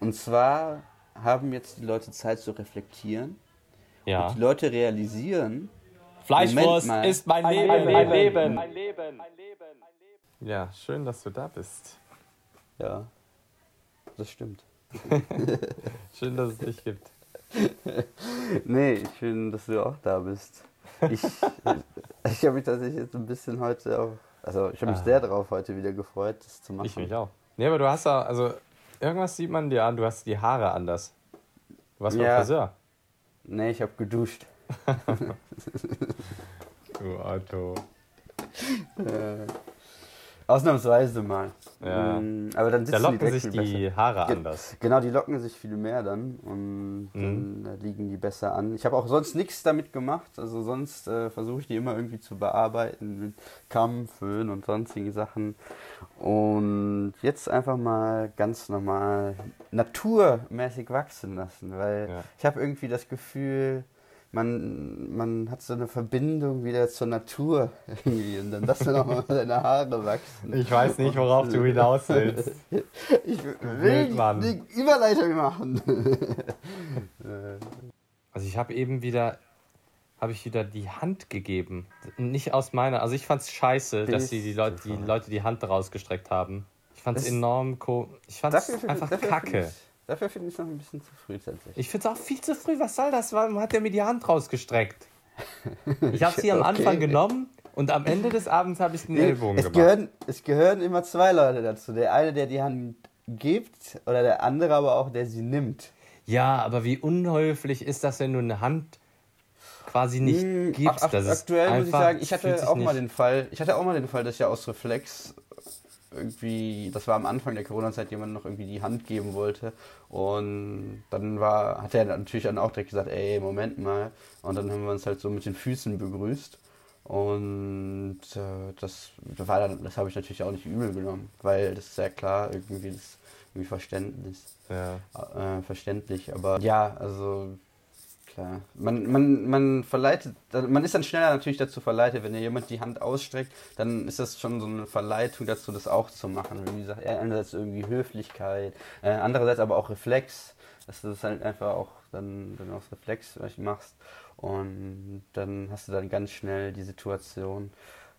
Und zwar haben jetzt die Leute Zeit zu reflektieren. Ja. Und die Leute realisieren, Fleischwurst ist mein Ein Leben. Leben. Mein Leben. Ja, schön, dass du da bist. ja, das stimmt. Schön, dass es dich gibt. Nee, ich finde, dass du auch da bist. Ich, ich habe mich tatsächlich jetzt ein bisschen heute auch, also ich habe mich Ah. sehr darauf heute wieder gefreut, das zu machen. Ich mich auch. Nee, aber du hast ja, also irgendwas sieht man dir an, du hast die Haare anders. Du warst beim Ja. Friseur. Nee, ich habe geduscht. Du Auto. Äh, ausnahmsweise mal. Ja. Mm, Aber dann Da sitzen locken die sich die besser. Haare Ge- anders. Genau, die locken sich viel mehr dann und Mhm. dann äh, liegen die besser an. Ich habe auch sonst nichts damit gemacht. Also sonst äh, versuche ich die immer irgendwie zu bearbeiten mit Kamm, Föhn und sonstigen Sachen. Und jetzt einfach mal ganz normal naturmäßig wachsen lassen, weil Ja. ich habe irgendwie das Gefühl, man, man hat so eine Verbindung wieder zur Natur irgendwie und dann lass mir doch mal deine Haare wachsen. Ich weiß nicht, worauf du hinaus willst. Ich will Wildmann. die Überleitung machen. Also ich habe eben wieder, habe ich wieder die Hand gegeben. Nicht aus meiner, also ich fand es scheiße, dass Bist die, Leute, die Leute die Hand rausgestreckt haben. Ich fand es Das- enorm co Ich fand es einfach dafür kacke. Ich, dafür finde ich es noch ein bisschen zu früh tatsächlich. Ich finde es auch viel zu früh. Was soll das? Warum hat er mir die Hand rausgestreckt? Ich habe sie am Okay. Anfang genommen und am Ende des Abends habe ich den Ellbogen es, gemacht. gehören, es gehören immer zwei Leute dazu. Der eine, der die Hand gibt oder der andere aber auch, der sie nimmt. Ja, aber wie unhöflich ist das, wenn du eine Hand quasi nicht Hm, gibst? ist aktuell muss ich sagen, ich hatte auch mal den Fall, ich hatte auch mal den Fall, dass ich ja aus Reflex irgendwie, das war am Anfang der Corona-Zeit, jemand noch irgendwie die Hand geben wollte und dann war, hat er natürlich dann auch direkt gesagt, ey, Moment mal und dann haben wir uns halt so mit den Füßen begrüßt und äh, das, das war dann, das habe ich natürlich auch nicht übel genommen, weil das ist sehr klar irgendwie das irgendwie Verständnis Ja. äh, verständlich. Aber ja, also klar. Man, man, man verleitet, man ist dann schneller natürlich dazu verleitet, wenn dir jemand die Hand ausstreckt, dann ist das schon so eine Verleitung dazu, das auch zu machen. Wie gesagt, einerseits irgendwie Höflichkeit, äh, andererseits aber auch Reflex, dass du das halt einfach auch dann, dann aus Reflex machst. Und dann hast du dann ganz schnell die Situation,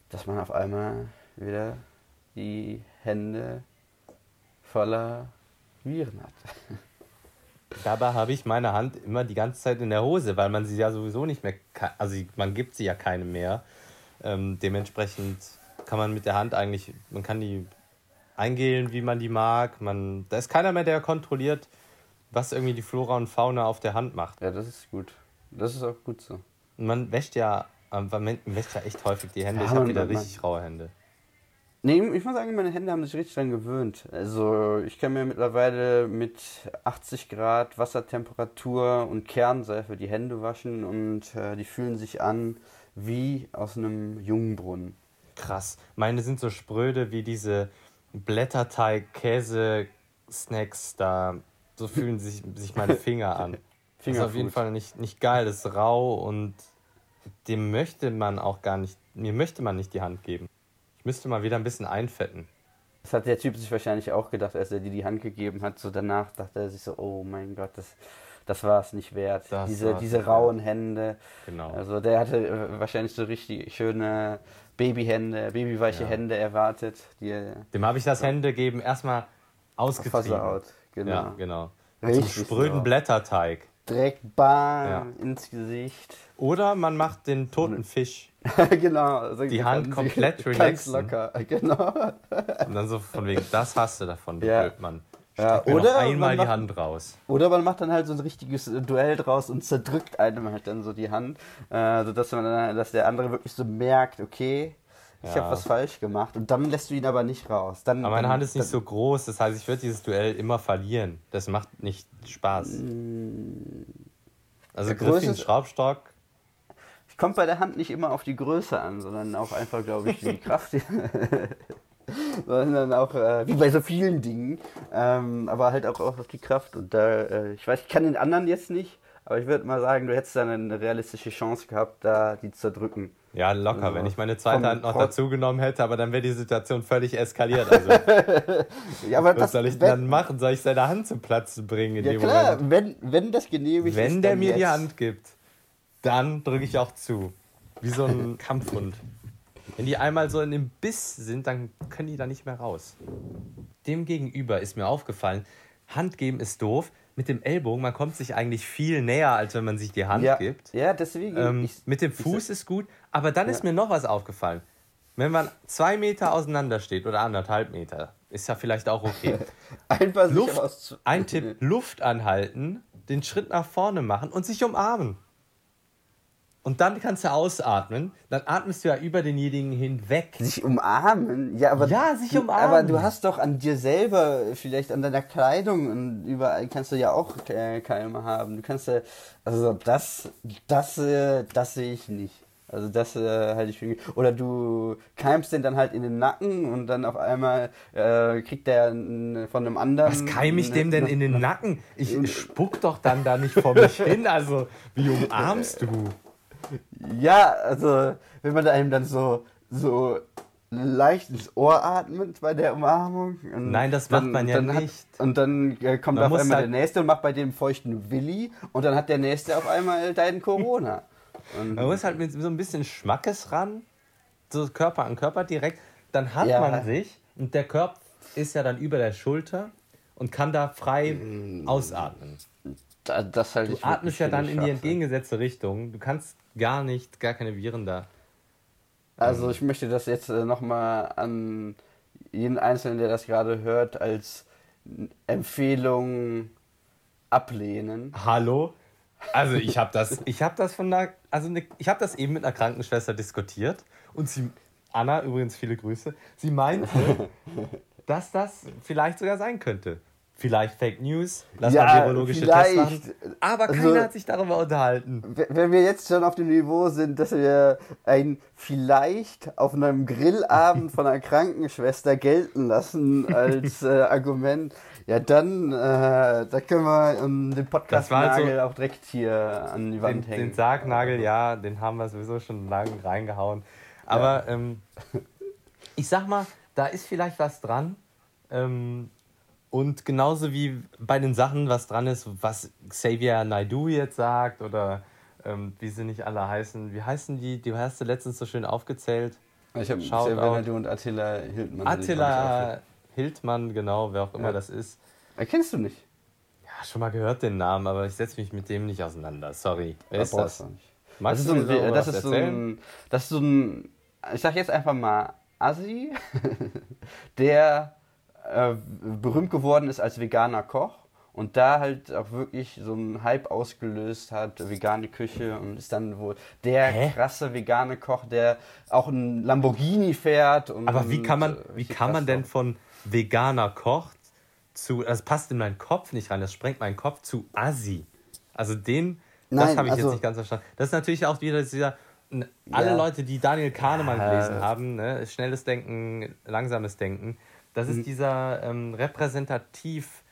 dass man auf einmal wieder die Hände voller Viren hat. Dabei habe ich meine Hand immer die ganze Zeit in der Hose, weil man sie ja sowieso nicht mehr, also man gibt sie ja keine mehr. Ähm, dementsprechend kann man mit der Hand eigentlich, man kann die eingehlen, wie man die mag. Man, da ist keiner mehr, der kontrolliert, was irgendwie die Flora und Fauna auf der Hand macht. Ja, das ist gut. Das ist auch gut so. Man wäscht ja, man wäscht ja echt häufig die Hände. Ja, ich habe wieder richtig raue Hände. Nee, ich muss sagen, meine Hände haben sich richtig dran gewöhnt. Also ich kann mir mittlerweile mit 80 Grad Wassertemperatur und Kernseife die Hände waschen und äh, die fühlen sich an wie aus einem Jungbrunnen. Krass. Meine sind so spröde wie diese Blätterteig-Käse-Snacks da. So fühlen sich, sich meine Finger an. Das ist auf jeden Fall nicht, nicht geil. Das ist rau und dem möchte man auch gar nicht, mir möchte man nicht die Hand geben. Ich müsste mal wieder ein bisschen einfetten. Das hat der Typ sich wahrscheinlich auch gedacht, als er dir die Hand gegeben hat. So danach dachte er sich so, oh mein Gott, das, das war es nicht wert. Das diese diese rauen Hände. Genau. Also der hatte äh, wahrscheinlich so richtig schöne Babyhände, babyweiche Ja. Hände erwartet, die Dem habe ich das Händegeben erstmal ausgetrieben. versaut. Genau. Ja, genau. Richtig Zum spröden sauer. Blätterteig. Direkt bam Ja. ins Gesicht. Oder man macht den toten Fisch genau. Also Die Hand komplett Ganz relaxen. locker, genau. und dann so von wegen, das hast du davon, du Ja. Blödmann. Ja, oder noch einmal man die macht- Hand raus. Oder man macht dann halt so ein richtiges äh, Duell draus und zerdrückt einem halt dann so die Hand, äh, sodass man dann, dass der andere wirklich so merkt, okay, ich Ja. habe was falsch gemacht und dann lässt du ihn aber nicht raus. Dann, Aber meine dann, Hand ist nicht so groß, das heißt, ich würde dieses Duell immer verlieren. Das macht nicht Spaß. Also Der Griff Größe- Schraubstock, Kommt bei der Hand nicht immer auf die Größe an, sondern auch einfach, glaube ich, die Kraft. sondern auch, äh, wie bei so vielen Dingen, ähm, aber halt auch, auch auf die Kraft. Und da, äh, ich weiß, ich kann den anderen jetzt nicht, aber ich würde mal sagen, du hättest dann eine realistische Chance gehabt, da die zu zerdrücken. Ja, locker, Ja. wenn ich meine zweite Hand noch dazu genommen hätte, aber dann wäre die Situation völlig eskaliert. Also, Ja, was das, soll ich denn wenn, dann machen? Soll ich seine Hand zum Platzen bringen in Ja dem klar, Moment? wenn, wenn das genehmigt ist. Wenn der mir die jetzt. Hand gibt, dann drücke ich auch zu. Wie so ein Kampfhund. Wenn die einmal so in dem Biss sind, dann können die da nicht mehr raus. Demgegenüber ist mir aufgefallen, Hand geben ist doof. Mit dem Ellbogen, man kommt sich eigentlich viel näher, als wenn man sich die Hand ja, gibt. Ja, deswegen. Ähm, ich, mit dem Fuß ist gut, aber dann ist mir noch was aufgefallen. Wenn man zwei Meter auseinander steht oder anderthalb Meter, ist ja vielleicht auch okay. einfach Luft, ein Tipp, Luft anhalten, den Schritt nach vorne machen und sich umarmen. Und dann kannst du ausatmen, dann atmest du ja über denjenigen hinweg. Sich umarmen? Ja, aber. Ja, sich du, umarmen. Aber du hast doch an dir selber, vielleicht an deiner Kleidung und überall kannst du ja auch äh, Keime haben. Du kannst ja. Also, das. Das, äh, das sehe ich nicht. Also das äh, halte ich für Oder du keimst den dann halt in den Nacken und dann auf einmal äh, kriegt der n- von einem anderen. Was keim ich dem denn in den Nacken? Ich spuck doch dann da nicht vor mich hin. Also, wie umarmst du? Ja, also wenn man einem dann so, so leicht ins Ohr atmet bei der Umarmung. Nein, das macht man ja dann nicht. Hat, und dann äh, kommt Man auf einmal halt- der Nächste und macht bei dem feuchten Willi und dann hat der Nächste auf einmal deinen Corona. Und, Man muss halt mit so ein bisschen Schmackes ran, so Körper an Körper direkt. Dann hat Ja. man sich und der Körper ist ja dann über der Schulter und kann da frei Mm. ausatmen. da, das halte Du atmest ja dann in die entgegengesetzte Richtung. Du kannst gar nicht, gar keine Viren da. Also ich möchte das jetzt äh, nochmal an jeden Einzelnen, der das gerade hört, als Empfehlung ablehnen. Hallo? Also ich habe das, ich habe das von einer, also ne, ich habe das eben mit einer Krankenschwester diskutiert und sie, Anna übrigens viele Grüße, sie meinte, dass das vielleicht sogar sein könnte. Vielleicht Fake News, lass Ja, mal virologische Tests machen. Aber keiner Also- hat sich darüber unterhalten. Wenn wir jetzt schon auf dem Niveau sind, dass wir ein vielleicht auf einem Grillabend von einer Krankenschwester gelten lassen als äh, Argument, ja dann, äh, da können wir ähm, den war halt so- Podcast-Nagel auch direkt hier an die Wand Den, hängen. den Sargnagel, ja, den haben wir sowieso schon lang reingehauen. Aber ähm, ich sag mal, da ist vielleicht was dran. Ähm, und genauso wie bei den Sachen was dran ist, was Xavier Naidoo jetzt sagt oder ähm, wie sie nicht alle heißen. Wie heißen die? Die hast du letztens so schön aufgezählt. ich habe. Xavier und Attila Hildmann. Attila Hildmann, genau, wer auch immer Ja. das ist. Erkennst du nicht? Ja, schon mal gehört den Namen, aber ich setze mich mit dem nicht auseinander. Sorry. Wer ist das? du. Magst das ist du so ein, das ist so ein, das ist so ein, ich sag jetzt einfach mal Assi, der äh, berühmt geworden ist als veganer Koch und da halt auch wirklich so einen Hype ausgelöst hat, vegane Küche und ist dann wohl der Hä? krasse vegane Koch, der auch ein Lamborghini fährt. Und, Aber wie kann man, wie kann man denn von veganer Koch zu, das passt in meinen Kopf nicht rein, das sprengt meinen Kopf zu Assi. Also den, das habe ich also- jetzt nicht ganz verstanden. Das ist natürlich auch wieder dieser, alle Ja. Leute, die Daniel Kahnemann Ja. gelesen haben, ne, schnelles Denken, langsames Denken, das ist dieser ähm, repräsentativ,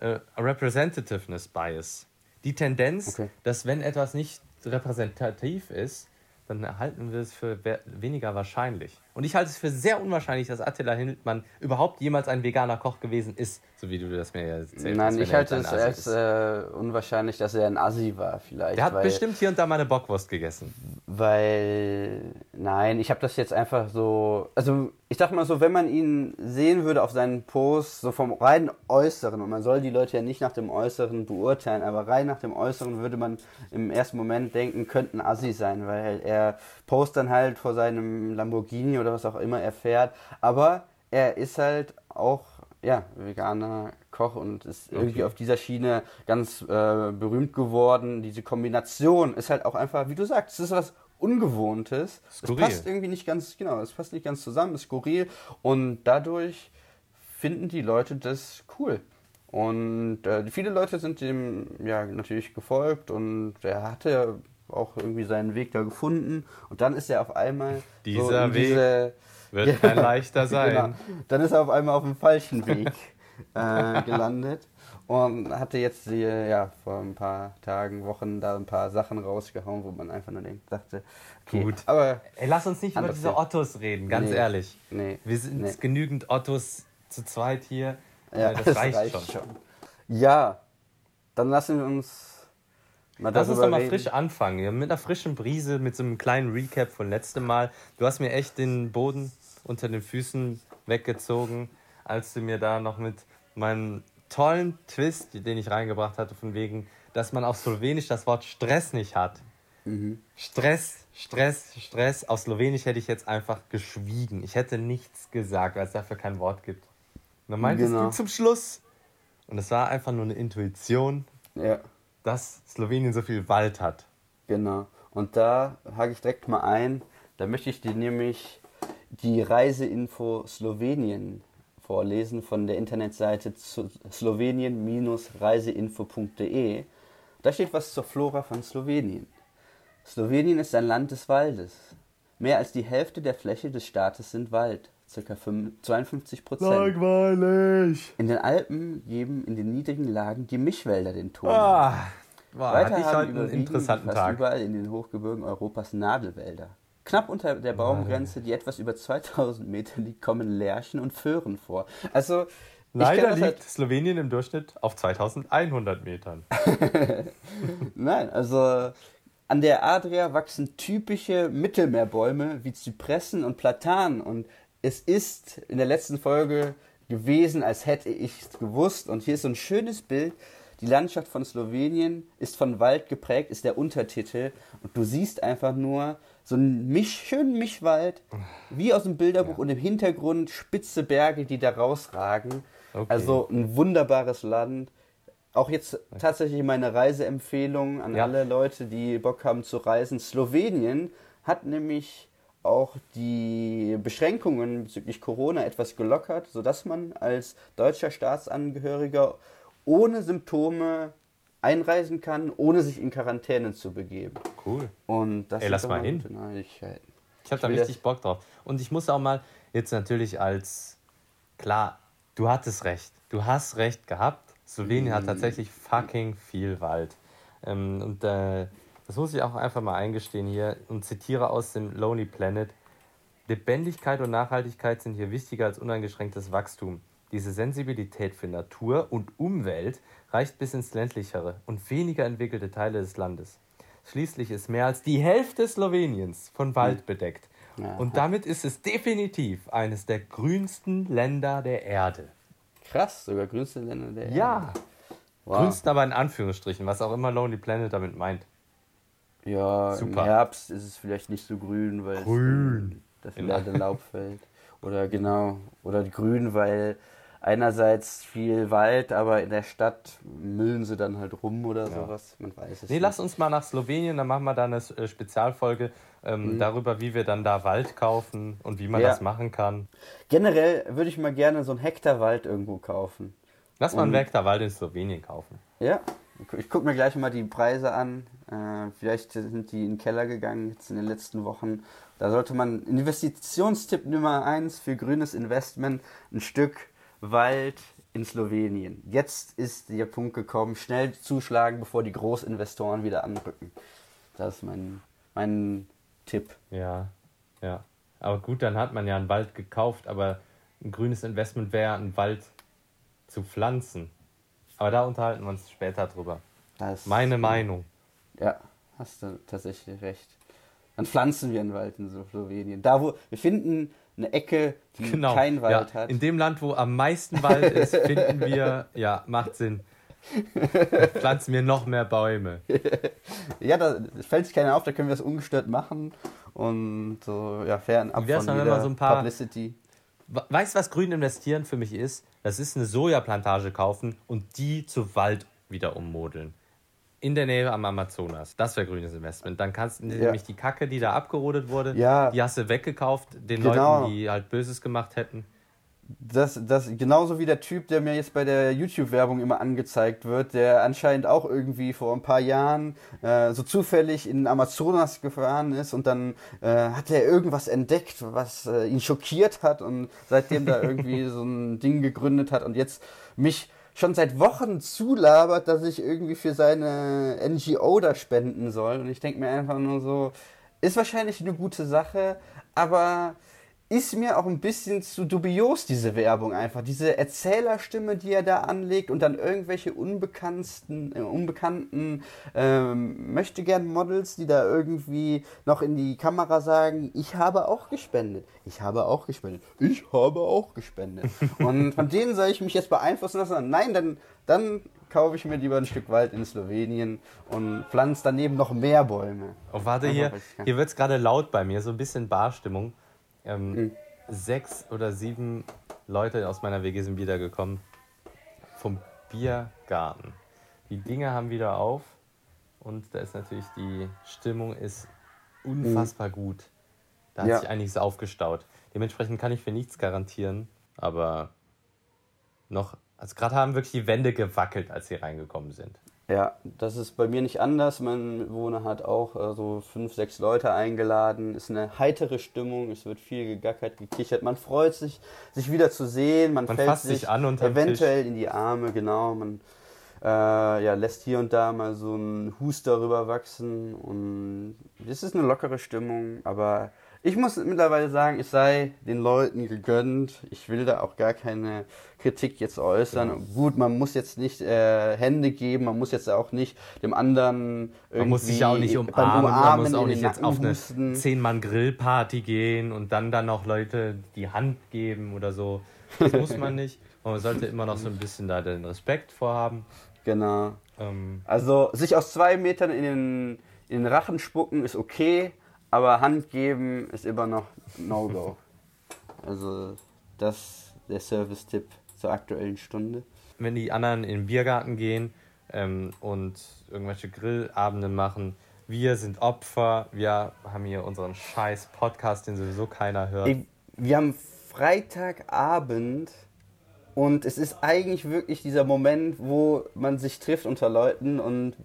äh, Representativeness Bias. Die Tendenz, Okay. dass wenn etwas nicht repräsentativ ist, dann halten wir es für we- weniger wahrscheinlich. Und ich halte es für sehr unwahrscheinlich, dass Attila Hildmann überhaupt jemals ein veganer Koch gewesen ist, so wie du das mir jetzt erzählt hast. Nein, ich halte es als äh, unwahrscheinlich, dass er ein Assi war, vielleicht. Der hat weil, bestimmt hier und da mal eine Bockwurst gegessen. Weil, nein, ich habe das jetzt einfach so. Also, ich sag mal so, wenn man ihn sehen würde auf seinen Posts, so vom reinen Äußeren, und man soll die Leute ja nicht nach dem Äußeren beurteilen, aber rein nach dem Äußeren würde man im ersten Moment denken, könnte ein Assi sein, weil er postet dann halt vor seinem Lamborghini oder was auch immer er fährt. Aber er ist halt auch, ja, veganer Koch und ist irgendwie auf dieser Schiene ganz äh, berühmt geworden. Diese Kombination ist halt auch einfach, wie du sagst, es ist was Ungewohntes. Skurril. Es passt irgendwie nicht ganz, genau, es passt nicht ganz zusammen, ist skurril und dadurch finden die Leute das cool. Und äh, viele Leute sind dem ja natürlich gefolgt und er hatte auch irgendwie seinen Weg da gefunden und dann ist er auf einmal Dieser in Weg diese, Wird kein leichter sein. Genau. Dann ist er auf einmal auf dem falschen Weg äh, gelandet. und hatte jetzt die, ja, vor ein paar Tagen, Wochen da ein paar Sachen rausgehauen, wo man einfach nur denkt, dachte, okay, Gut. aber Ey, lass uns nicht über diese. Ottos reden, ganz Nee. ehrlich. nee. Wir sind Nee. genügend Ottos zu zweit hier. Ja, Äh, das, reicht, schon. Ja, dann lassen wir uns mal Lass uns doch mal reden. frisch anfangen. Ja, mit einer frischen Brise, mit so einem kleinen Recap von letztem Mal. Du hast mir echt den Boden unter den Füßen weggezogen, als du mir da noch mit meinem tollen Twist, den ich reingebracht hatte, von wegen, dass man auf Slowenisch das Wort Stress nicht hat. Mhm. Stress, Stress, Stress. Auf Slowenisch hätte ich jetzt einfach geschwiegen. Ich hätte nichts gesagt, weil es dafür kein Wort gibt. Und dann meintest Genau. du zum Schluss. Und es war einfach nur eine Intuition, Ja, dass Slowenien so viel Wald hat. genau. Und da hake ich direkt mal ein. Da möchte ich dir nämlich die Reiseinfo Slowenien vorlesen von der Internetseite slowenien-reiseinfo.de. Da steht was zur Flora von Slowenien. Slowenien ist ein Land des Waldes. Mehr als die Hälfte der Fläche des Staates sind Wald, ca. 52 Prozent. Langweilig. In den Alpen geben in den niedrigen Lagen die Mischwälder den Ton. Ah, boah, Weiter hatte ich haben heute einen interessanten fast Tag. überall in den Hochgebirgen Europas Nadelwälder. Knapp unter der Baumgrenze, die etwas über 2000 Meter liegt, kommen Lärchen und Föhren vor. Also, Leider liegt halt, Slowenien im Durchschnitt auf 2100 Metern. nein, also an der Adria wachsen typische Mittelmeerbäume wie Zypressen und Platanen und es ist in der letzten Folge gewesen, als hätte ich es gewusst und hier ist so ein schönes Bild. Die Landschaft von Slowenien ist von Wald geprägt, ist der Untertitel und du siehst einfach nur so einen Misch, schönen Mischwald, wie aus dem Bilderbuch und im Hintergrund spitze Berge, die da rausragen. Okay. Also ein wunderbares Land. Auch jetzt tatsächlich meine Reiseempfehlung an Ja. alle Leute, die Bock haben zu reisen. Slowenien hat nämlich auch die Beschränkungen bezüglich Corona etwas gelockert, sodass man als deutscher Staatsangehöriger ohne Symptome einreisen kann, ohne sich in Quarantäne zu begeben. Cool. Und das Ey, lass mal hin. Ich habe da richtig Bock drauf. Und ich muss auch mal jetzt natürlich als klar, du hattest recht. Du hast recht gehabt. Slowenien hat tatsächlich fucking viel Wald. Ähm, und äh, das muss ich auch einfach mal eingestehen hier und zitiere aus dem Lonely Planet. Lebendigkeit und Nachhaltigkeit sind hier wichtiger als uneingeschränktes Wachstum. Diese Sensibilität für Natur und Umwelt reicht bis ins ländlichere und weniger entwickelte Teile des Landes. Schließlich ist mehr als die Hälfte Sloweniens von Wald bedeckt. Ja. Und damit ist es definitiv eines der grünsten Länder der Erde. Krass, sogar grünste Länder der Erde. Ja. Wow. Grünsten aber in Anführungsstrichen, was auch immer Lonely Planet damit meint. Ja, Super. im Herbst ist es vielleicht nicht so grün, weil Grün. es das leere Laub fällt. Oder genau, oder grün, weil einerseits viel Wald, aber in der Stadt müllen sie dann halt rum oder Ja. sowas. Man weiß es Nee, nicht. lass uns mal nach Slowenien, dann machen wir da eine äh, Spezialfolge ähm, darüber, wie wir dann da Wald kaufen und wie man Ja. das machen kann. Generell würde ich mal gerne so einen Hektar Wald irgendwo kaufen. Lass mal einen Hektar Wald in Slowenien kaufen. Ja, ich gucke mir gleich mal die Preise an. Äh, vielleicht sind die in den Keller gegangen jetzt in den letzten Wochen. Da sollte man Investitionstipp Nummer eins für grünes Investment ein Stück Wald in Slowenien. Jetzt ist der Punkt gekommen, schnell zuschlagen, bevor die Großinvestoren wieder anrücken. Das ist mein, mein Tipp. Ja, ja. Aber gut, dann hat man ja einen Wald gekauft, aber ein grünes Investment wäre, einen Wald zu pflanzen. Aber da unterhalten wir uns später drüber. Das, Meine Meinung. Ja, hast du tatsächlich recht. Dann pflanzen wir einen Wald in Slowenien. Da, wo wir finden eine Ecke, die Genau. kein Wald ja, hat. In dem Land, wo am meisten Wald ist, finden wir, ja, macht Sinn. Pflanzen wir noch mehr Bäume. Ja, da fällt sich keiner auf, da können wir das ungestört machen und so, ja, fernab von jeder so ein paar- Publicity. We- Weißt du, was grün investieren für mich ist? Das ist eine Sojaplantage kaufen und die zu Wald wieder ummodeln. In der Nähe am Amazonas. Das wäre grünes Investment. Dann kannst du nämlich die Kacke, die da abgerodet wurde, Ja. die hast du weggekauft, den Genau. Leuten, die halt Böses gemacht hätten. Das, das, genauso wie der Typ, der mir jetzt bei der YouTube-Werbung immer angezeigt wird, der anscheinend auch irgendwie vor ein paar Jahren äh, so zufällig in Amazonas gefahren ist und dann äh, hat er irgendwas entdeckt, was äh, ihn schockiert hat und seitdem da irgendwie so ein Ding gegründet hat und jetzt mich schon seit Wochen zulabert, dass ich irgendwie für seine NGO da spenden soll. Und ich denke mir einfach nur so, ist wahrscheinlich eine gute Sache, aber ist mir auch ein bisschen zu dubios, diese Werbung einfach. Diese Erzählerstimme, die er da anlegt und dann irgendwelche unbekannten, äh, unbekannten ähm, möchte gern Models, die da irgendwie noch in die Kamera sagen, ich habe auch gespendet. Ich habe auch gespendet. Ich habe auch gespendet. und von denen soll ich mich jetzt beeinflussen lassen? Nein, dann, dann kaufe ich mir lieber ein Stück Wald in Slowenien und pflanze daneben noch mehr Bäume. Oh, warte, hier, hier wird es gerade laut bei mir, so ein bisschen Barstimmung. Ähm, mhm. Sechs oder sieben Leute aus meiner WG sind wiedergekommen vom Biergarten. Die Dinge haben wieder auf und da ist natürlich die Stimmung ist unfassbar mhm. gut. Da hat ja. sich einiges aufgestaut. Dementsprechend kann ich für nichts garantieren, aber noch, also gerade haben wirklich die Wände gewackelt, als sie reingekommen sind. Ja, das ist bei mir nicht anders. Mein Mitbewohner hat auch äh, so fünf, sechs Leute eingeladen. Ist eine heitere Stimmung. Es wird viel gegackert, gekichert. Man freut sich, sich wieder zu sehen. Man, man fällt sich, an und eventuell in die Arme. Genau. Man äh, ja, lässt hier und da mal so einen Huster rüber wachsen. Und es ist eine lockere Stimmung. Aber ich muss mittlerweile sagen, es sei den Leuten gegönnt. Ich will da auch gar keine Kritik jetzt äußern. Ja. Gut, man muss jetzt nicht äh, Hände geben, man muss jetzt auch nicht dem anderen irgendwie Man muss sich auch nicht umarmen, umarmen man muss auch nicht jetzt auf eine 10-Mann-Grillparty gehen und dann dann noch Leute die Hand geben oder so. Das muss man nicht. man sollte immer noch so ein bisschen da den Respekt vorhaben. Genau. Ähm. Also sich aus zwei Metern in den, in den Rachen spucken ist okay, aber Hand geben ist immer noch No-Go. also das ist der Service-Tipp zur aktuellen Stunde. Wenn die anderen in den Biergarten gehen ähm, und irgendwelche Grillabende machen, wir sind Opfer, wir haben hier unseren scheiß Podcast, den sowieso keiner hört. Wir haben Freitagabend und es ist eigentlich wirklich dieser Moment, wo man sich trifft unter Leuten und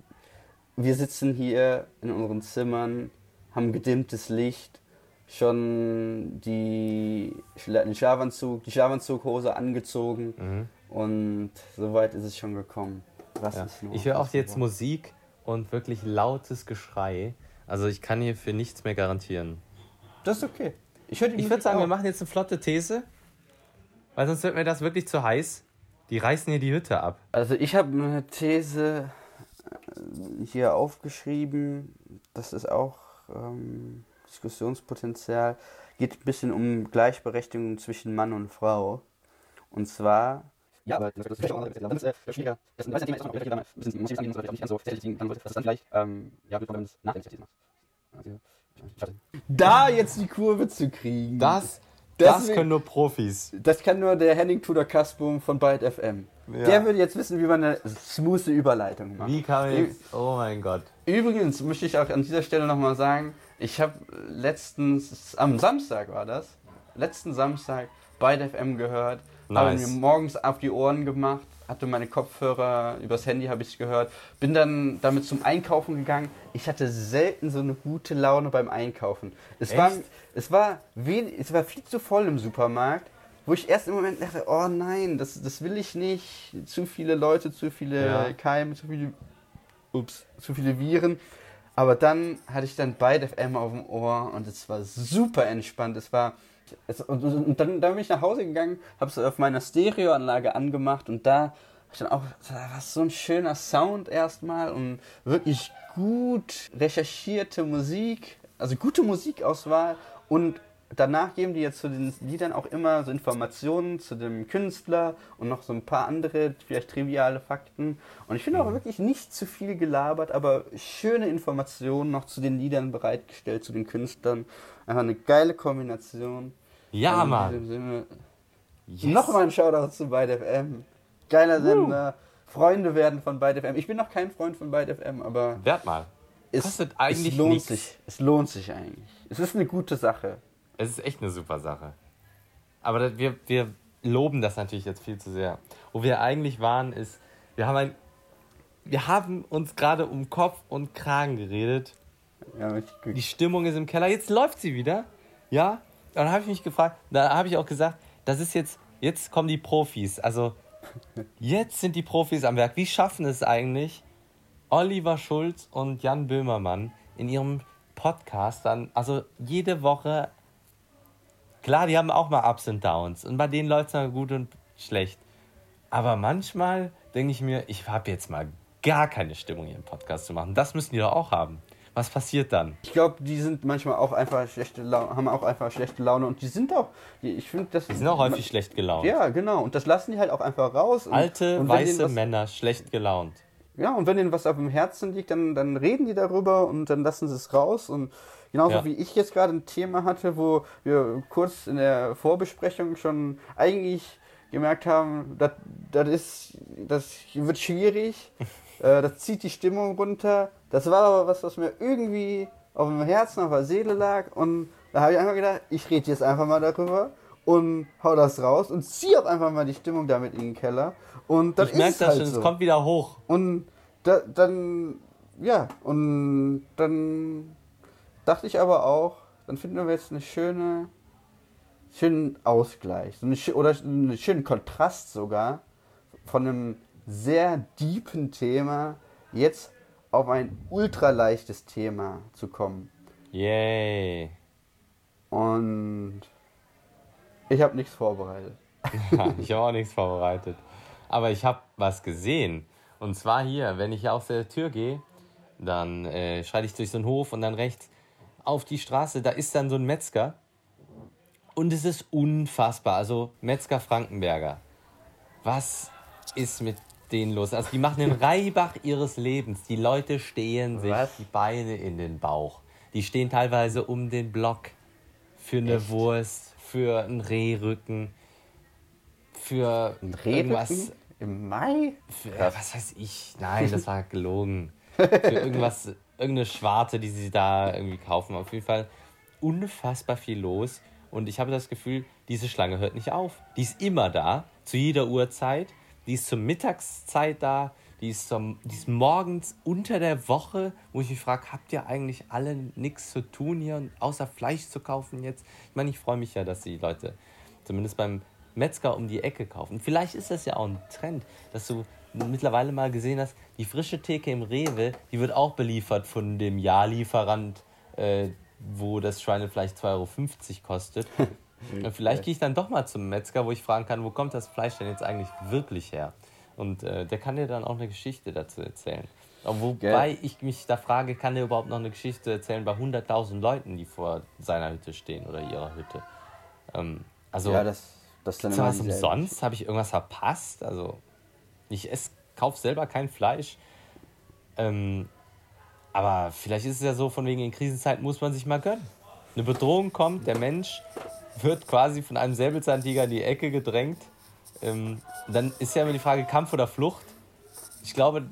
wir sitzen hier in unseren Zimmern haben gedimmtes Licht, schon die, den Schlafanzug, die Schlafanzughose angezogen mhm. und soweit ist es schon gekommen. Was ja. ist noch? Ich höre auch jetzt Musik und wirklich lautes Geschrei. Also ich kann hier für nichts mehr garantieren. Das ist okay. Ich, ich würde sagen, auch. wir machen jetzt eine flotte These, weil sonst wird mir das wirklich zu heiß. Die reißen hier die Hütte ab. Also ich habe eine These äh, hier aufgeschrieben. Das ist auch ähm, Diskussionspotenzial. Geht ein bisschen um Gleichberechtigung zwischen Mann und Frau. Und zwar. Ja, aber das ist auch schwieriger. Das ist ein Thema, ist auch noch ein bisschen muss ich angehen, sollte ich auch nicht ganz so tatsächlich dann das ist dann vielleicht, ähm, ja, wenn man es nach der Initiative macht. Da jetzt die Kurve zu kriegen. Das, das, das können nur Profis. Das kann nur der Henning Tudor Kaspum von Byte FM. Ja. Der würde jetzt wissen, wie man eine smooth Überleitung macht. Wie kann ich? Oh mein Gott. Übrigens möchte ich auch an dieser Stelle nochmal sagen, ich habe letztens, am Samstag war das, letzten Samstag der FM gehört, nice. habe mir morgens auf die Ohren gemacht, hatte meine Kopfhörer, übers Handy habe ich gehört, bin dann damit zum Einkaufen gegangen. Ich hatte selten so eine gute Laune beim Einkaufen. Es, war, es, war, es war viel zu voll im Supermarkt wo ich erst im Moment dachte, oh nein, das, das will ich nicht. Zu viele Leute, zu viele ja. Keime, zu viele, ups, zu viele Viren. Aber dann hatte ich dann beide FM auf dem Ohr und es war super entspannt. Es war es, und, und, dann, dann bin ich nach Hause gegangen, habe es auf meiner Stereoanlage angemacht und da ich dann auch, da so ein schöner Sound erstmal und wirklich gut recherchierte Musik, also gute Musikauswahl und danach geben die jetzt zu den Liedern auch immer so Informationen zu dem Künstler und noch so ein paar andere, vielleicht triviale Fakten. Und ich finde auch mhm. wirklich nicht zu viel gelabert, aber schöne Informationen noch zu den Liedern bereitgestellt, zu den Künstlern. Einfach eine geile Kombination. Ja, und Mann. Yes. Nochmal ein Shoutout zu Byte FM. Geiler Sender. Uh. Freunde werden von Byte FM. Ich bin noch kein Freund von Byte FM, aber. Werd mal. Es, Kostet eigentlich es lohnt nichts. sich. Es lohnt sich eigentlich. Es ist eine gute Sache. Es ist echt eine super Sache. Aber das, wir, wir loben das natürlich jetzt viel zu sehr. Wo wir eigentlich waren, ist, wir haben ein, wir haben uns gerade um Kopf und Kragen geredet. Ja, die Stimmung ist im Keller. Jetzt läuft sie wieder. Ja. Und dann habe ich mich gefragt, da habe ich auch gesagt, das ist jetzt, jetzt kommen die Profis. Also Jetzt sind die Profis am Werk. Wie schaffen es eigentlich Oliver Schulz und Jan Böhmermann in ihrem Podcast dann, also jede Woche, klar, die haben auch mal Ups und Downs und bei denen läuft es mal gut und schlecht. Aber manchmal denke ich mir, ich habe jetzt mal gar keine Stimmung, hier im Podcast zu machen. Das müssen die doch auch haben. Was passiert dann? Ich glaube, die sind manchmal auch einfach schlechte Laune, haben auch einfach schlechte Laune und die sind auch, ich finde das. Die sind auch häufig schlecht gelaunt. Ja, genau. Und das lassen die halt auch einfach raus. Alte, und weiße was, Männer, schlecht gelaunt. Ja, und wenn denen was auf dem Herzen liegt, dann, dann reden die darüber und dann lassen sie es raus. Und genauso ja. wie ich jetzt gerade ein Thema hatte, wo wir kurz in der Vorbesprechung schon eigentlich gemerkt haben, das, das, ist, das wird schwierig, äh, das zieht die Stimmung runter. Das war aber was, was mir irgendwie auf dem Herzen, auf der Seele lag. Und da habe ich einfach gedacht, ich rede jetzt einfach mal darüber und hau das raus und zieh auch einfach mal die Stimmung damit in den Keller. Und dann ich merke das halt schon, so. es kommt wieder hoch. Und da, dann, ja, und dann dachte ich aber auch, dann finden wir jetzt eine schöne, schönen Ausgleich so eine, oder einen schönen Kontrast sogar von einem sehr deepen Thema jetzt auf ein ultra leichtes Thema zu kommen. Yay. Und ich habe nichts vorbereitet. Ja, ich habe auch nichts vorbereitet. Aber ich habe was gesehen. Und zwar hier, wenn ich aus der Tür gehe, dann äh, schreite ich durch so einen Hof und dann rechts auf die Straße, da ist dann so ein Metzger. Und es ist unfassbar. Also Metzger Frankenberger. Was ist mit denen los? Also die machen den Reibach ihres Lebens. Die Leute stehen sich Was? die Beine in den Bauch. Die stehen teilweise um den Block für eine Echt? Wurst, für einen Rehrücken, für ein irgendwas. Im Mai? Für, was weiß ich? Nein, das war gelogen. für irgendwas, irgendeine Schwarte, die sie da irgendwie kaufen. Auf jeden Fall unfassbar viel los. Und ich habe das Gefühl, diese Schlange hört nicht auf. Die ist immer da, zu jeder Uhrzeit. Die ist zur Mittagszeit da. Die ist, zum, die ist morgens unter der Woche, wo ich mich frage, habt ihr eigentlich alle nichts zu tun hier, außer Fleisch zu kaufen jetzt? Ich meine, ich freue mich ja, dass die Leute zumindest beim Metzger um die Ecke kaufen. Vielleicht ist das ja auch ein Trend, dass du mittlerweile mal gesehen hast, die frische Theke im Rewe, die wird auch beliefert von dem Jahrlieferant, äh, wo das Schweinefleisch 2,50 Euro kostet. Vielleicht gehe ich dann doch mal zum Metzger, wo ich fragen kann, wo kommt das Fleisch denn jetzt eigentlich wirklich her? Und äh, der kann dir dann auch eine Geschichte dazu erzählen. Wobei Gell. ich mich da frage, kann der überhaupt noch eine Geschichte erzählen bei 100.000 Leuten, die vor seiner Hütte stehen oder ihrer Hütte? Ähm, also, ja, das, das dann was umsonst? Habe ich irgendwas verpasst? Also, ich kaufe selber kein Fleisch. Ähm, aber vielleicht ist es ja so, von wegen in Krisenzeiten muss man sich mal gönnen. Eine Bedrohung kommt, der Mensch wird quasi von einem Säbelzahntiger in die Ecke gedrängt. Ähm, dann ist ja immer die Frage Kampf oder Flucht. Ich glaube,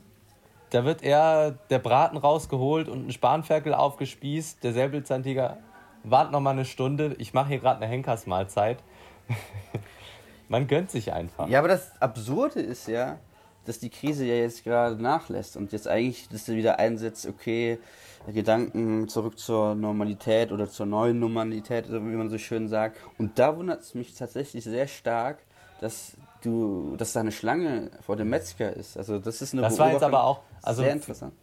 da wird eher der Braten rausgeholt und ein Spanferkel aufgespießt. Der Säbelzahntiger wartet noch mal eine Stunde. Ich mache hier gerade eine Henkersmahlzeit. Man gönnt sich einfach. Ja, aber das Absurde ist ja, dass die Krise ja jetzt gerade nachlässt und jetzt eigentlich, dass du wieder einsetzt, okay, Gedanken zurück zur Normalität oder zur neuen Normalität, wie man so schön sagt. Und da wundert es mich tatsächlich sehr stark, dass du, dass da eine Schlange vor dem Metzger ist. Also das ist eine Das war jetzt aber auch also sehr interessant.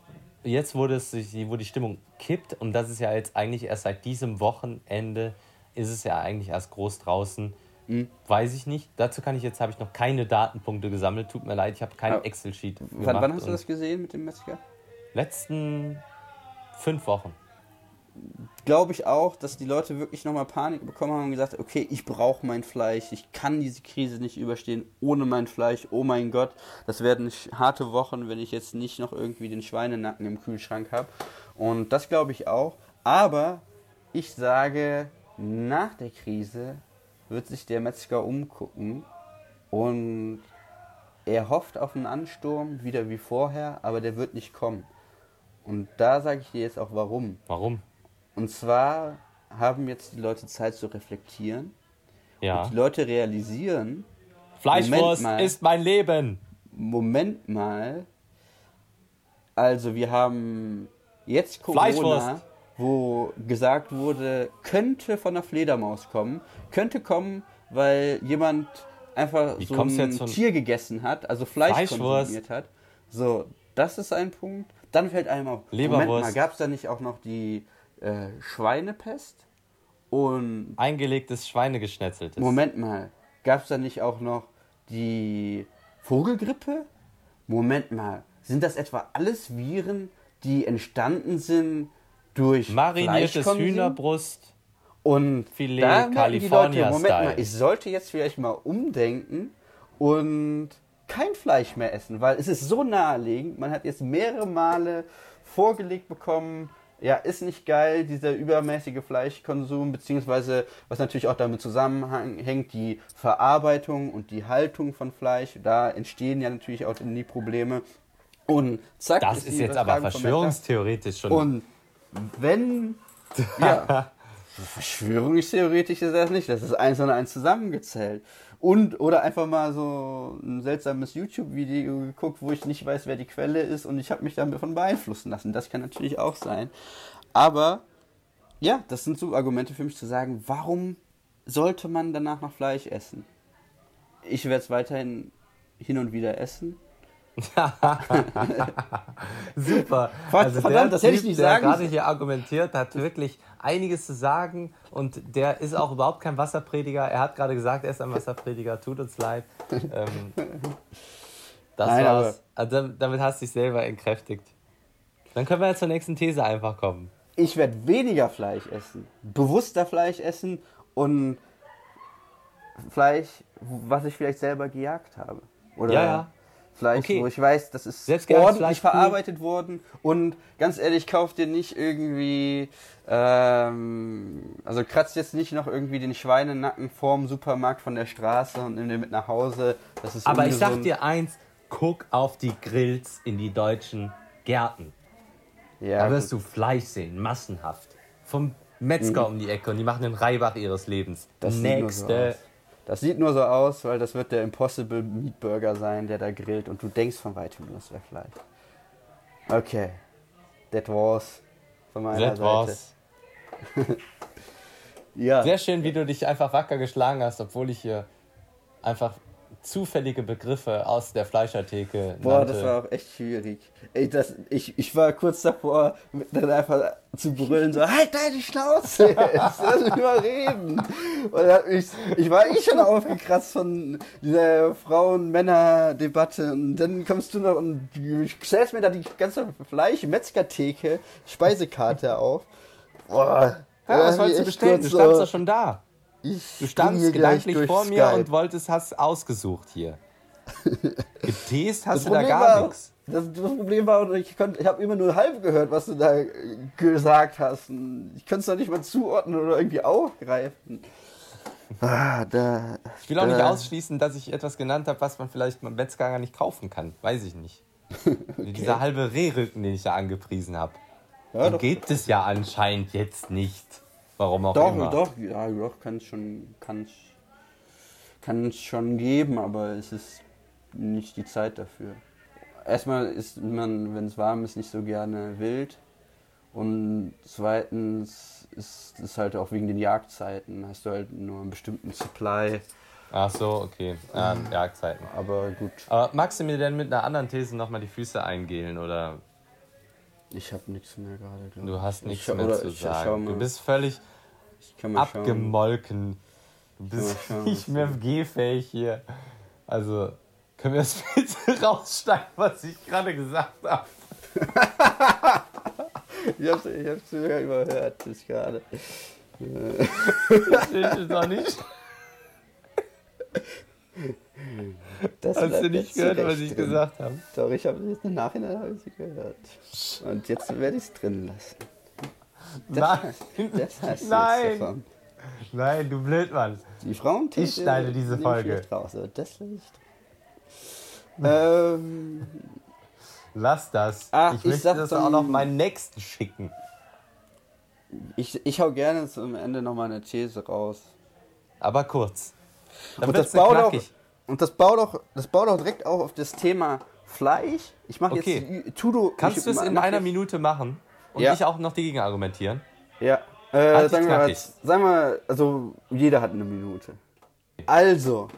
Jetzt wurde es, wo die Stimmung kippt und das ist ja jetzt eigentlich erst seit diesem Wochenende ist es ja eigentlich erst groß draußen hm. Weiß ich nicht. Dazu kann ich jetzt, habe ich noch keine Datenpunkte gesammelt. Tut mir leid, ich habe kein Excel-Sheet. Wann, wann hast du das gesehen mit dem Metzger? Letzten fünf Wochen. Glaube ich auch, dass die Leute wirklich nochmal Panik bekommen haben und gesagt, okay, ich brauche mein Fleisch, ich kann diese Krise nicht überstehen ohne mein Fleisch, oh mein Gott, das werden harte Wochen, wenn ich jetzt nicht noch irgendwie den Schweinenacken im Kühlschrank habe. Und das glaube ich auch. Aber ich sage, nach der Krise wird sich der Metzger umgucken und er hofft auf einen Ansturm, wieder wie vorher, aber der wird nicht kommen. Und da sage ich dir jetzt auch warum. Warum? Und zwar haben jetzt die Leute Zeit zu reflektieren. Ja. Und die Leute realisieren. Fleischwurst mal, ist mein Leben. Moment mal. Also wir haben jetzt Corona wo gesagt wurde, könnte von der Fledermaus kommen. Könnte kommen, weil jemand einfach Wie so ein Tier gegessen hat, also Fleisch Fleischwurst. konsumiert hat. So, das ist ein Punkt. Dann fällt einem auf, Leberwurst. Moment mal, gab es da nicht auch noch die äh, Schweinepest? Und Eingelegtes Schweinegeschnetzeltes. Moment mal, gab es da nicht auch noch die Vogelgrippe? Moment mal, sind das etwa alles Viren, die entstanden sind durch Mariniertes? Hühnerbrust. Und Filet da merken die California Leute, Moment mal, Style. ich sollte jetzt vielleicht mal umdenken und kein Fleisch mehr essen, weil es ist so naheliegend. Man hat jetzt mehrere Male vorgelegt bekommen, ja, ist nicht geil, dieser übermäßige Fleischkonsum, beziehungsweise was natürlich auch damit zusammenhängt, die Verarbeitung und die Haltung von Fleisch. Da entstehen ja natürlich auch die Probleme. Und zack, Das ist die jetzt aber verschwörungstheoretisch schon. und wenn. Ja. Verschwörungstheoretisch ist das nicht. Das ist eins und eins zusammengezählt. Und, oder einfach mal so ein seltsames YouTube-Video geguckt, wo ich nicht weiß, wer die Quelle ist und ich habe mich davon beeinflussen lassen. Das kann natürlich auch sein. Aber, ja, das sind so Argumente für mich zu sagen, warum sollte man danach noch Fleisch essen? Ich werde es weiterhin hin und wieder essen. Super. Verdammt, das hätte ich nicht der sagen gerade sollen. hier argumentiert, hat wirklich einiges zu sagen und der ist auch überhaupt kein Wasserprediger. Er hat gerade gesagt, er ist ein Wasserprediger. Tut uns leid. Ähm, das Nein, war's. Also, damit- damit hast du dich selber entkräftigt. Dann können wir jetzt zur nächsten These einfach kommen. ich werde weniger Fleisch essen, bewusster Fleisch essen und Fleisch, was ich vielleicht selber gejagt habe. Oder Ja, ja. Fleisch, Okay. wo ich weiß, das ist ordentlich Fleisch, cool. verarbeitet worden. Und ganz ehrlich, kauf dir nicht irgendwie, ähm, also kratzt jetzt nicht noch irgendwie den Schweinenacken vorm Supermarkt von der Straße und nimm den mit nach Hause. Das ist Aber ich sag ungesund. dir eins, guck auf die Grills in die deutschen Gärten. ja, Da wirst gut. du Fleisch sehen, massenhaft. Vom Metzger um die Ecke und die machen den Reibach ihres Lebens. Das Nächste. Das sieht nur so aus, weil das wird der Impossible Meat Burger sein, der da grillt und du denkst von weitem, das wäre Fleisch. Okay. That was von meiner That Seite. war's. Ja. Sehr schön, wie du dich einfach wacker geschlagen hast, obwohl ich hier einfach zufällige Begriffe aus der Fleischertheke Boah, nannte. das war auch echt schwierig. Ey, das, ich, ich war kurz davor, dann einfach zu brüllen, so, halt deine Schnauze jetzt, lass mich mal reden. Und mich, ich war eh schon aufgekratzt von dieser Frauen-Männer-Debatte und dann kommst du noch und stellst mir da die ganze Fleisch-Metzgertheke, Speisekarte auf. Boah. ja, was wolltest du bestellen? Du standst doch schon da. Du standst gedanklich vor mir und wolltest, hast ausgesucht hier. Geteest hast du da gar war, nichts. Das, das Problem war, ich, ich habe immer nur halb gehört, was du da gesagt hast. Ich konnte es doch nicht mal zuordnen oder irgendwie aufgreifen. Ah, da, Ich will auch nicht da- ausschließen, dass ich etwas genannt habe, was man vielleicht beim Metzger gar nicht kaufen kann. Weiß ich nicht. Wie Dieser halbe Rehrücken, den ich da angepriesen habe. Ja, Den gibt es ja anscheinend jetzt nicht. Warum auch doch, immer. doch, ja, doch, kann es schon, kann's, kann's schon geben, aber es ist nicht die Zeit dafür. Erstmal ist man, wenn es warm ist, nicht so gerne wild. Und zweitens ist es halt auch wegen den Jagdzeiten, hast du halt nur einen bestimmten Supply. Ach so, okay. Ja, Jagdzeiten. Aber gut, Aber magst du mir denn mit einer anderen These nochmal die Füße eingehlen oder ich habe nichts mehr gerade. du hast Ich nichts mehr zu sagen? Du bist völlig abgemolken. Du bist nicht mehr gehfähig hier. Also, können wir das bitte raussteigen, was ich gerade gesagt habe? Ich hab's, ich hab's sogar überhört bis gerade. Das jetzt auch nicht. Das Hast du nicht jetzt gehört, was ich drin. gesagt habe? Doch, ich habe es im Nachhinein hab gehört. Und jetzt werde ich es drin lassen. Nein, Das du Nein. davon. nein, du Blödmann. Die Frauen Ich schneide diese Folge. Raus, das drin. ähm, Lass das. Ah, ich ich möchte das dann- auch noch meinen Nächsten schicken. ich, ich hau gerne zum Ende nochmal eine These raus. Aber kurz. Dann Und das, baut auch, und das baut auch, das baut auch direkt auch auf das Thema Fleisch. Ich mache Okay. jetzt Tudo. Kannst du es in einer Minute machen? Und Ja. ich auch noch die Gegend argumentieren? Ja. Äh, Halt sagen, wir, sagen wir, also jeder hat eine Minute. Also,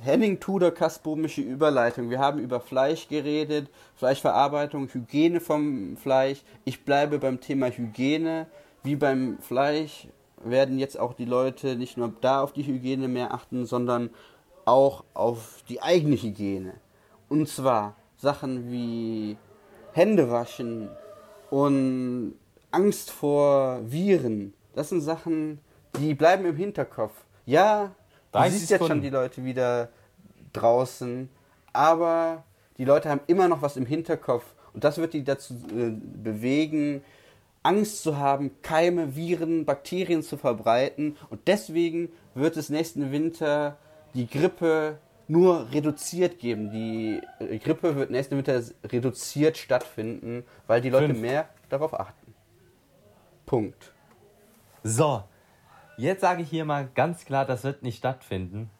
Henning Tudor kasbomische Überleitung. Wir haben über Fleisch geredet, Fleischverarbeitung, Hygiene vom Fleisch. Ich bleibe beim Thema Hygiene. Wie beim Fleisch werden jetzt auch die Leute nicht nur da auf die Hygiene mehr achten, sondern auch auf die eigene Hygiene. Und zwar Sachen wie Hände waschen und Angst vor Viren. Das sind Sachen, die bleiben im Hinterkopf. Ja, du siehst jetzt schon die Leute wieder draußen, aber die Leute haben immer noch was im Hinterkopf und das wird die dazu äh, bewegen, Angst zu haben, Keime, Viren, Bakterien zu verbreiten und deswegen wird es nächsten Winter die Grippe nur reduziert geben. Die äh, Grippe wird nächsten Winter reduziert stattfinden, weil die Leute Fünf. mehr darauf achten. Punkt. So, jetzt sage ich hier mal ganz klar, das wird nicht stattfinden.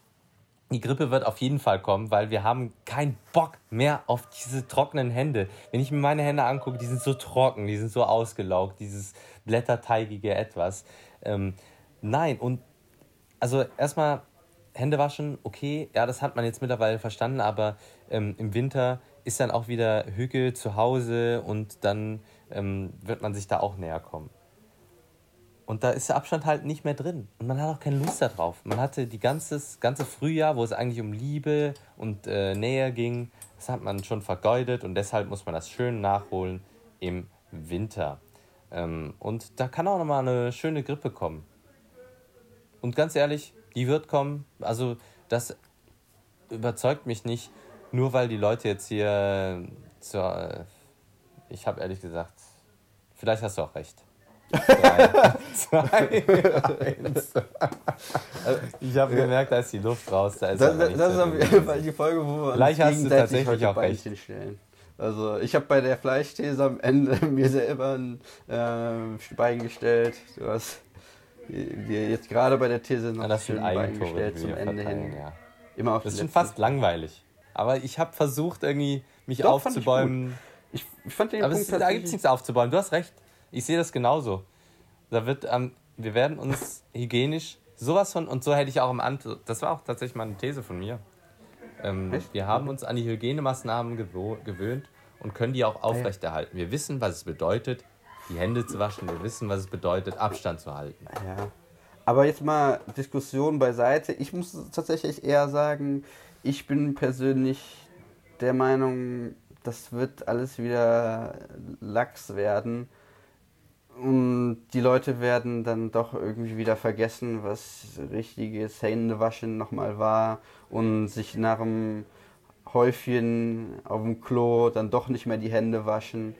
Die Grippe wird auf jeden Fall kommen, weil wir haben keinen Bock mehr auf diese trockenen Hände. Wenn ich mir meine Hände angucke, die sind so trocken, die sind so ausgelaugt, dieses blätterteigige Etwas. Ähm, nein, und also erstmal Hände waschen, okay, ja, das hat man jetzt mittlerweile verstanden, aber ähm, im Winter ist dann auch wieder Hügel zu Hause und dann ähm, wird man sich da auch näher kommen. Und da ist der Abstand halt nicht mehr drin. Und man hat auch keine Lust darauf. Man hatte die ganzes, ganze Frühjahr, wo es eigentlich um Liebe und äh, Nähe ging, das hat man schon vergeudet und deshalb muss man das schön nachholen im Winter. Ähm, und da kann auch nochmal eine schöne Grippe kommen. Und ganz ehrlich, die wird kommen. Also das überzeugt mich nicht, nur weil die Leute jetzt hier zur... Äh, ich habe ehrlich gesagt, vielleicht hast du auch recht. Zwei, eins. Ich habe gemerkt, da ist die Luft raus. Da ist das, das, das ist auf jeden Fall die Folge, wo wir Vielleicht hast du tatsächlich auch recht. Stellen. Also ich habe bei der Fleischthese am Ende mir selber ein äh, Bein gestellt. Du hast dir jetzt gerade bei der These noch ja, schön Bein gestellt zum Ende hin. Ja. Immer auf das ist schon fast langweilig. Aber ich habe versucht, irgendwie mich Doch, aufzubäumen. Ich, ich, fand den Aber Punkt es, da gibt es nichts aufzubäumen. Du hast recht. Ich sehe das genauso. Da wird, ähm, wir werden uns hygienisch sowas von, und so hätte ich auch am Anfang, das war auch tatsächlich mal eine These von mir. Ähm, wir haben uns an die Hygienemaßnahmen gewöhnt und können die auch aufrechterhalten. Wir wissen, was es bedeutet, die Hände zu waschen. Wir wissen, was es bedeutet, Abstand zu halten. Ja. Aber jetzt mal Diskussion beiseite. Ich muss tatsächlich eher sagen, ich bin persönlich der Meinung, das wird alles wieder lax werden. Und die Leute werden dann doch irgendwie wieder vergessen, was richtiges Händewaschen nochmal war und sich nach dem Häufchen auf dem Klo dann doch nicht mehr die Hände waschen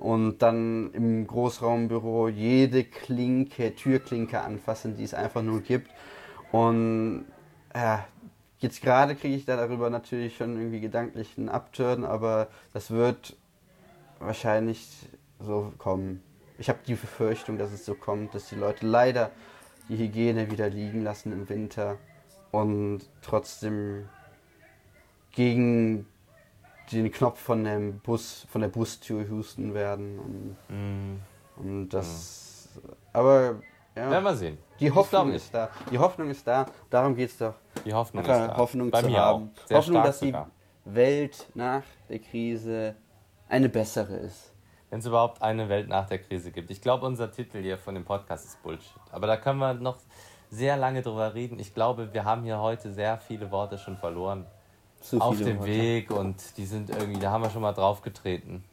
und dann im Großraumbüro jede Klinke, Türklinke anfassen, die es einfach nur gibt. Und ja, jetzt gerade kriege ich da darüber natürlich schon irgendwie gedanklich einen Upturn, aber das wird wahrscheinlich so kommen ich habe die Befürchtung, dass es so kommt, dass die Leute leider die Hygiene wieder liegen lassen im Winter und trotzdem gegen den Knopf von dem Bus, von der Bustür husten werden. Und, mm. und das. Mm. Aber ja. Werden wir sehen. Die Hoffnung ist da. Die Hoffnung ist da. Darum geht es doch. Die Hoffnung ist da. Hoffnung Bei zu haben. Hoffnung, dass sogar. die Welt nach der Krise eine bessere ist wenn es überhaupt eine Welt nach der Krise gibt. Ich glaube, unser Titel hier von dem Podcast ist Bullshit. Aber da können wir noch sehr lange drüber reden. Ich glaube, wir haben hier heute sehr viele Worte schon verloren. Auf dem. Weg und die sind irgendwie, da haben wir schon mal drauf getreten.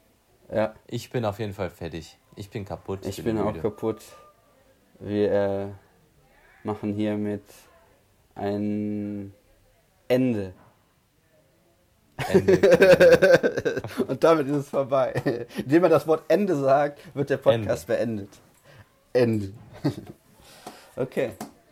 Ja. Ich bin auf jeden Fall fertig. Ich bin kaputt. Ich, ich bin, bin auch kaputt. Wir äh, machen hiermit ein Ende Ende. Und damit ist es vorbei. Indem man das Wort Ende sagt, wird der Podcast Ende. beendet. Ende. okay.